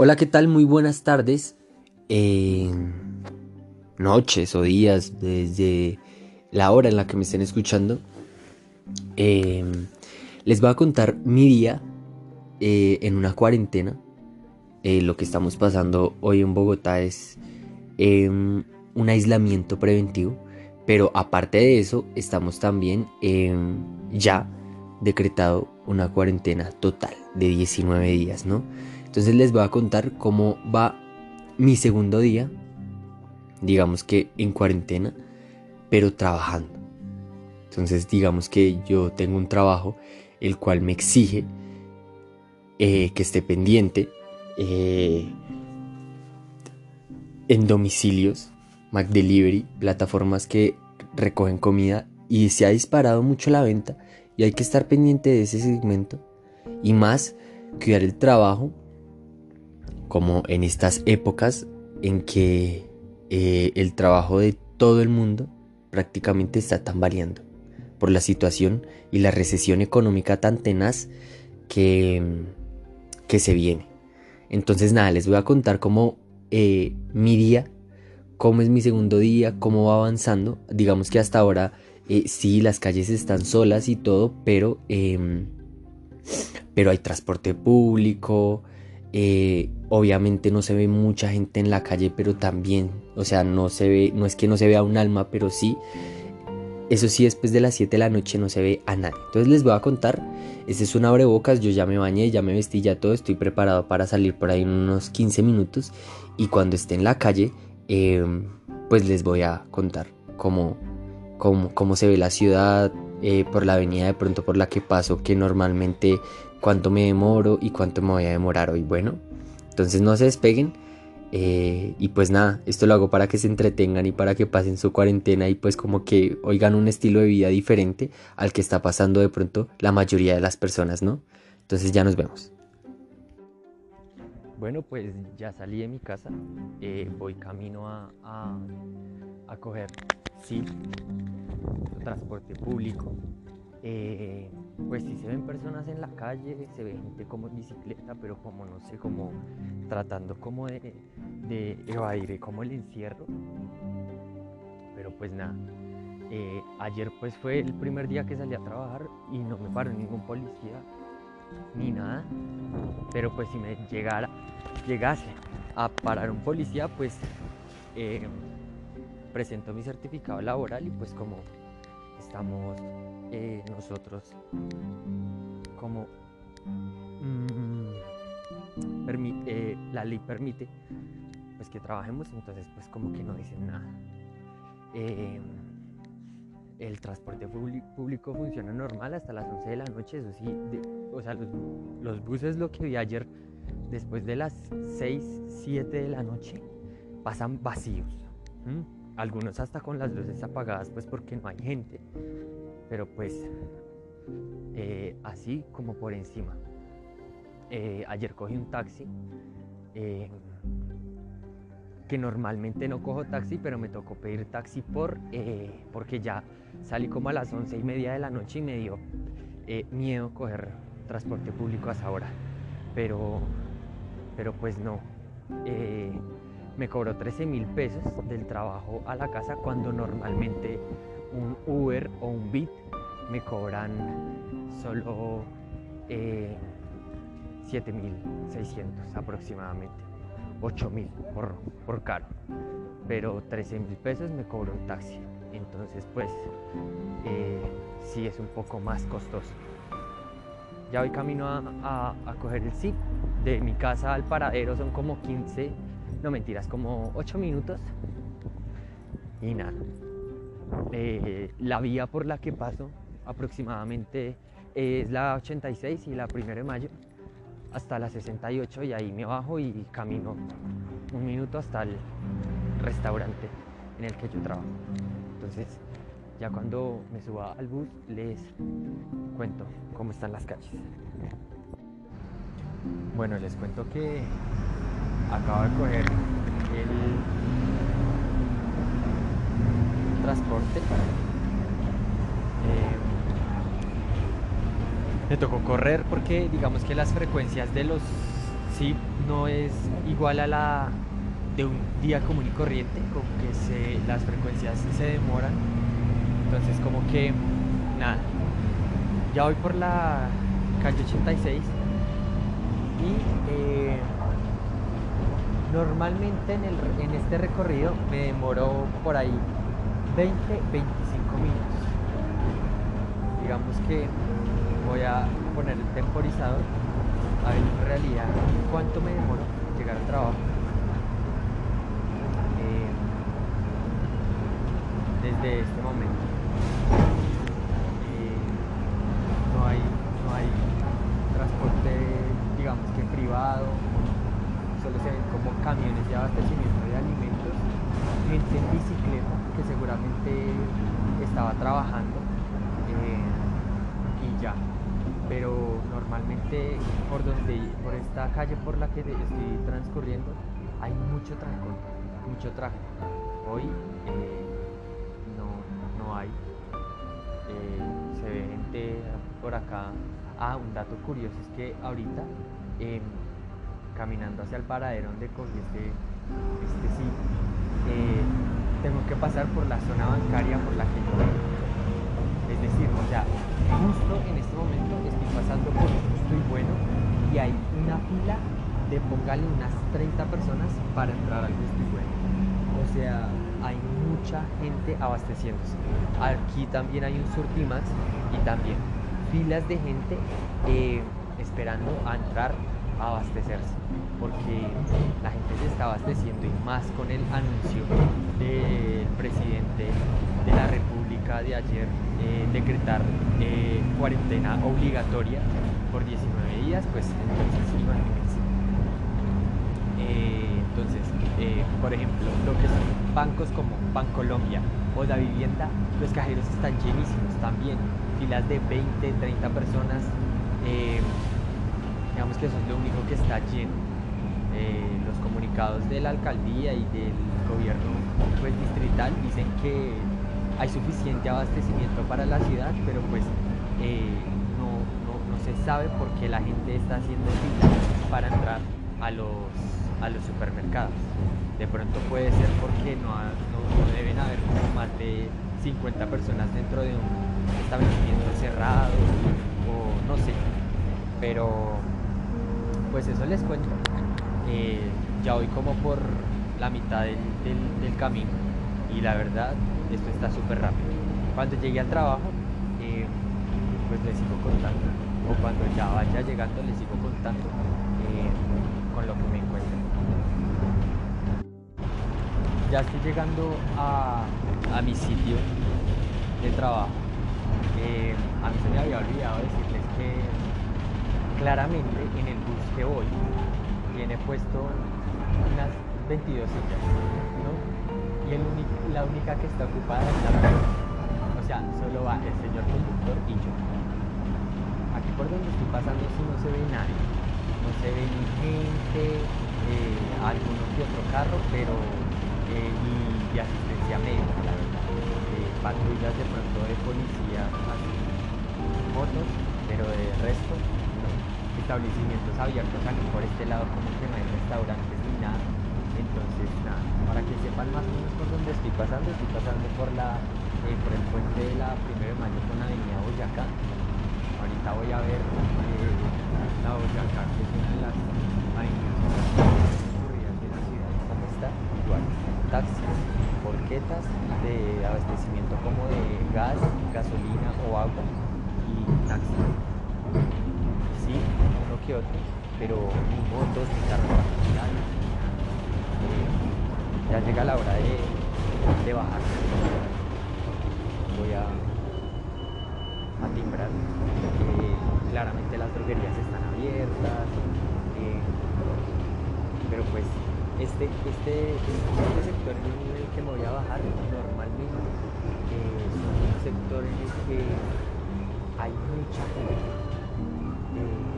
Hola, ¿qué tal? Muy buenas tardes, noches o días, desde la hora en la que me estén escuchando. Em, les voy a contar mi día eh, en una cuarentena. Eh, lo que estamos pasando hoy en Bogotá es em, un aislamiento preventivo, pero aparte de eso, estamos también ya decretado una cuarentena total de 19 días, ¿no? Entonces les voy a contar cómo va mi segundo día, digamos que en cuarentena, pero trabajando. Entonces digamos que yo tengo un trabajo el cual me exige eh, que esté pendiente eh, en domicilios, McDelivery, plataformas que recogen comida y se ha disparado mucho la venta y hay que estar pendiente de ese segmento y más cuidar el trabajo como en estas épocas en que eh, el trabajo de todo el mundo prácticamente está tambaleando por la situación y la recesión económica tan tenaz que, que se viene. Entonces nada, les voy a contar cómo eh, mi día, cómo es mi segundo día, cómo va avanzando. Digamos que hasta ahora eh, sí, las calles están solas y todo, pero, em, pero hay transporte público. Eh, obviamente no se ve mucha gente en la calle, pero también, o sea, no se ve, no es que no se vea un alma, pero sí. Eso sí, después de las 7 de la noche no se ve a nadie. Entonces les voy a contar. Este es un abrebocas. Yo ya me bañé, ya me vestí, ya todo. Estoy preparado para salir por ahí en unos 15 minutos. Y cuando esté en la calle, em, pues les voy a contar cómo, cómo, se ve la ciudad, eh, por la avenida de pronto por la que paso, que normalmente cuánto me demoro y cuánto me voy a demorar hoy. Bueno, entonces no se despeguen. Eh, y pues nada, esto lo hago para que se entretengan y para que pasen su cuarentena y pues como que oigan un estilo de vida diferente al que está pasando de pronto la mayoría de las personas, ¿no? Entonces ya nos vemos. Bueno, pues ya salí de mi casa, eh, voy camino a, a, a coger sí, transporte público. Eh, pues sí se ven personas en la calle, se ve gente como en bicicleta, pero como no sé, como tratando como de, de evadir como el encierro. Pero pues nada, eh, ayer pues fue el primer día que salí a trabajar y no me paró ningún policía ni nada. Pero pues si me llegara, llegase a parar un policía, pues eh, presento mi certificado laboral y pues como estamos eh, nosotros. Como mm, eh, la ley permite pues que trabajemos entonces pues como que no dicen nada. Em, el transporte público funciona normal hasta las 11 de la noche eso sí o sea los, buses lo que vi ayer después de las 6 7 de la noche pasan vacíos algunos hasta con las luces apagadas, pues porque no hay gente. Pero pues eh, así como por encima. Eh, ayer cogí un taxi. Eh, que normalmente no cojo taxi, pero me tocó pedir taxi por, porque ya salí como a las once y media de la noche y me dio miedo coger transporte público a esa hora. Pero, pero pues no me cobró 13 mil pesos del trabajo a la casa cuando normalmente un Uber o un Bit me cobran solo eh, 7 mil 600 aproximadamente, 8 mil por, por caro, pero 13 mil pesos me cobró un taxi, entonces pues eh, sí es un poco más costoso. Ya voy camino a, a coger el SIP, de mi casa al paradero son como 15 no mentiras, como 8 minutos. Y nada. Eh, la vía por la que paso aproximadamente es la 86 y la 1 de mayo hasta la 68 y ahí me bajo y camino un minuto hasta el restaurante en el que yo trabajo. Entonces, ya cuando me suba al bus les cuento cómo están las calles. Bueno, les cuento que acabo de coger el transporte. Eh, me tocó correr porque digamos que las frecuencias de los sí, no es igual a la de un día común y corriente, como que se, las frecuencias se demoran. Entonces como que, nada, ya voy por la calle 86 y eh, normalmente en, el, en este recorrido me demoro por ahí 20, 25 minutos. Digamos que voy a poner el temporizador a ver en realidad cuánto me demoro llegar al trabajo. Eh, desde este momento. Eh, no, hay, no hay transporte, digamos que privado, solo se ven como camiones de abastecimiento de alimentos, gente en bicicleta que seguramente estaba trabajando eh, y ya pero normalmente por donde por esta calle por la que estoy transcurriendo hay mucho trancón, mucho tráfico. Hoy eh, no, no hay. Eh, se ve gente por acá. Ah, un dato curioso es que ahorita em, caminando hacia el paradero donde cogí este, este sitio, eh, tengo que pasar por la zona bancaria por la que yo. Es decir, o sea, justo en este momento estoy pasando por estoy bueno y hay una fila de póngale unas 30 personas para entrar al estoy bueno. O sea, hay mucha gente abasteciéndose. Aquí también hay un Surtimax y también filas de gente eh, esperando a entrar a abastecerse porque la gente se está abasteciendo y más con el anuncio del presidente de la República de ayer eh, decretar eh, cuarentena obligatoria por 19 días, pues entonces imagínense. Eh, entonces, por ejemplo, lo que son bancos como Bancolombia o la vivienda, los cajeros están llenísimos también, filas de 20, 30 personas, digamos que eso es lo único que está lleno. Los comunicados de la alcaldía y del gobierno pues, distrital dicen que hay suficiente abastecimiento para la ciudad, pero pues eh, no, se sabe por qué la gente está haciendo fila para entrar a los, a los supermercados. De pronto puede ser porque no, deben haber como más de 50 personas dentro de un establecimiento cerrado o no sé. Pero pues eso les cuento. Eh, ya voy como por la mitad del camino y la verdad esto está súper rápido. Cuando llegue al trabajo, eh, pues les sigo contando, o cuando ya vaya llegando, les sigo contando eh, con lo que me encuentro. Ya estoy llegando a, mi sitio de trabajo. Eh, a me había olvidado decirles que claramente en el bus que voy tiene puesto unas 22 sillas, ¿no? y la única que está ocupada es la mía. O sea, solo va el señor conductor y yo. Aquí por donde estoy pasando si no se ve nadie. No se ve ni gente, eh, alguno que otro carro, pero eh, ni asistencia médica, la verdad. Eh, patrullas de pronto de policía, así, motos, pero de resto. Establecimientos abiertos aquí por este lado como que no hay restaurantes ni nada entonces, nada, para que sepan más o menos por dónde estoy pasando, estoy pasando por la eh, por el puente de la 1 de mayo con la avenida Boyacá. Ahorita voy a ver eh, la Boyacá, que es una de las avenidas más concurridas de la ciudad. ¿Dónde está? Igual, taxis, porquetas de abastecimiento como de gas, gasolina o agua y taxis. Sí, que otro, pero motos ni carros particulares ya llega la hora de, bajar. Voy a, a timbrar. Eh, claramente las droguerías están abiertas. Eh, pero pues este, este, este sector en el que me voy a bajar normalmente eh, es un sector en el que hay mucha hay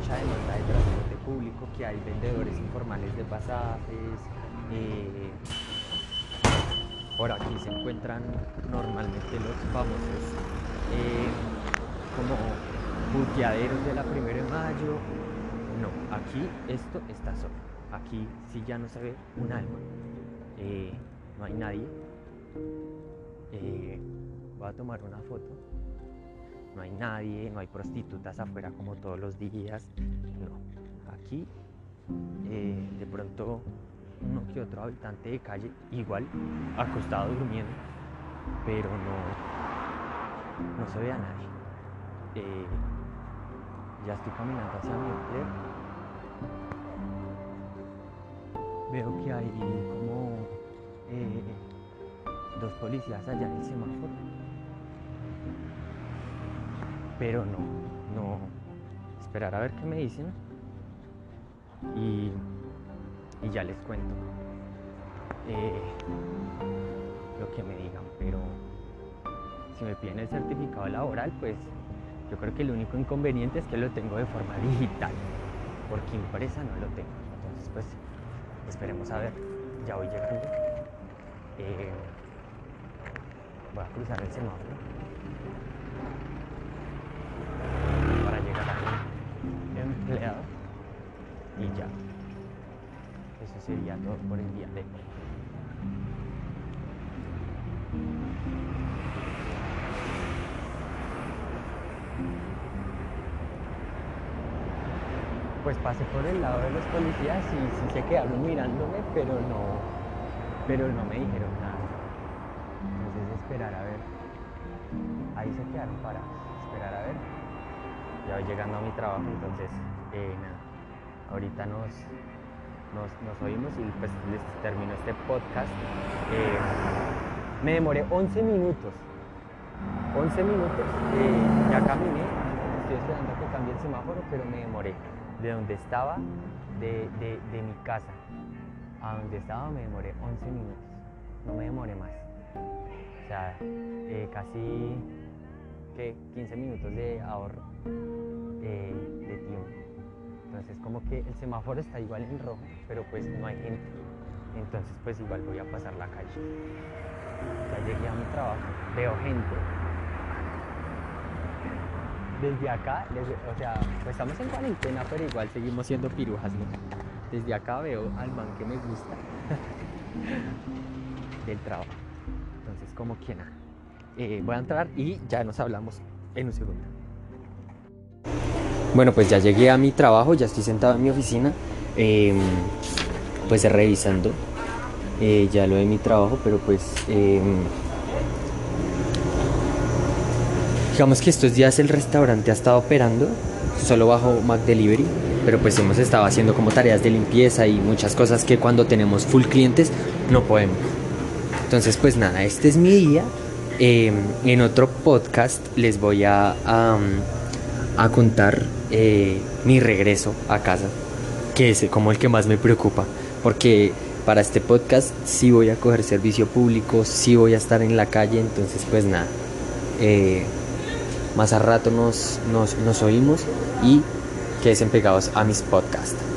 mucha demanda de transporte público, que hay vendedores informales de pasajes. Eh, por aquí se encuentran normalmente los famosos eh, como buqueaderos de la 1 de mayo, no, aquí esto está solo. Aquí sí ya no se ve un alma. Eh, no hay nadie. Eh, voy a tomar una foto. No hay nadie, no hay prostitutas afuera como todos los días. No, aquí eh, de pronto uno que otro habitante de calle, igual, acostado durmiendo, pero no, no se ve a nadie. Eh, ya estoy caminando hacia mi empleo. Veo que hay como eh, dos policías allá en el semáforo. Pero no, no. Esperar a ver qué me dicen. Y, y ya les cuento eh, lo que me digan. Pero si me piden el certificado laboral, pues yo creo que el único inconveniente es que lo tengo de forma digital, porque impresa no lo tengo. Entonces, pues esperemos a ver. Ya voy llegando. Eh, voy a cruzar el semáforo para llegar a empleado y ya. Eso sería todo por el día de hoy. pues pasé por el lado de los policías y sí se quedaron mirándome, pero no, pero no me dijeron nada. Entonces esperar a ver. Ahí se quedaron parados, esperar a ver. Ya llegando a mi trabajo, entonces eh, nada. Ahorita nos, nos, oímos y pues les termino este podcast. Eh, me demoré 11 minutos. 11 minutos. Eh, ya caminé, estoy esperando que cambie el semáforo, pero me demoré de donde estaba, de, mi casa a donde estaba me demoré 11 minutos, no me demoré más. O sea, casi ¿qué? 15 minutos de ahorro de tiempo. Entonces como que el semáforo está igual en rojo, pero pues no hay gente. Entonces pues igual voy a pasar la calle. Ya llegué a mi trabajo, veo gente, desde acá, o sea, pues estamos en cuarentena, pero igual seguimos siendo pirujas. Desde acá veo al man que me gusta del trabajo. Entonces, como nada. Eh, voy a entrar y ya nos hablamos en un segundo. Bueno, pues ya llegué a mi trabajo, ya estoy sentado en mi oficina, em, pues revisando eh, ya lo de mi trabajo, pero pues em, Digamos que estos días el restaurante ha estado operando solo bajo Mac Delivery, pero pues hemos estado haciendo como tareas de limpieza y muchas cosas que cuando tenemos full clientes no podemos. Entonces pues nada, este es mi día. Em, en otro podcast les voy a, a, contar eh, mi regreso a casa, que es como el que más me preocupa, porque para este podcast sí voy a coger servicio público, sí voy a estar en la calle, entonces pues nada. Eh, más a rato nos, nos, nos oímos y queden pegados a mis podcasts.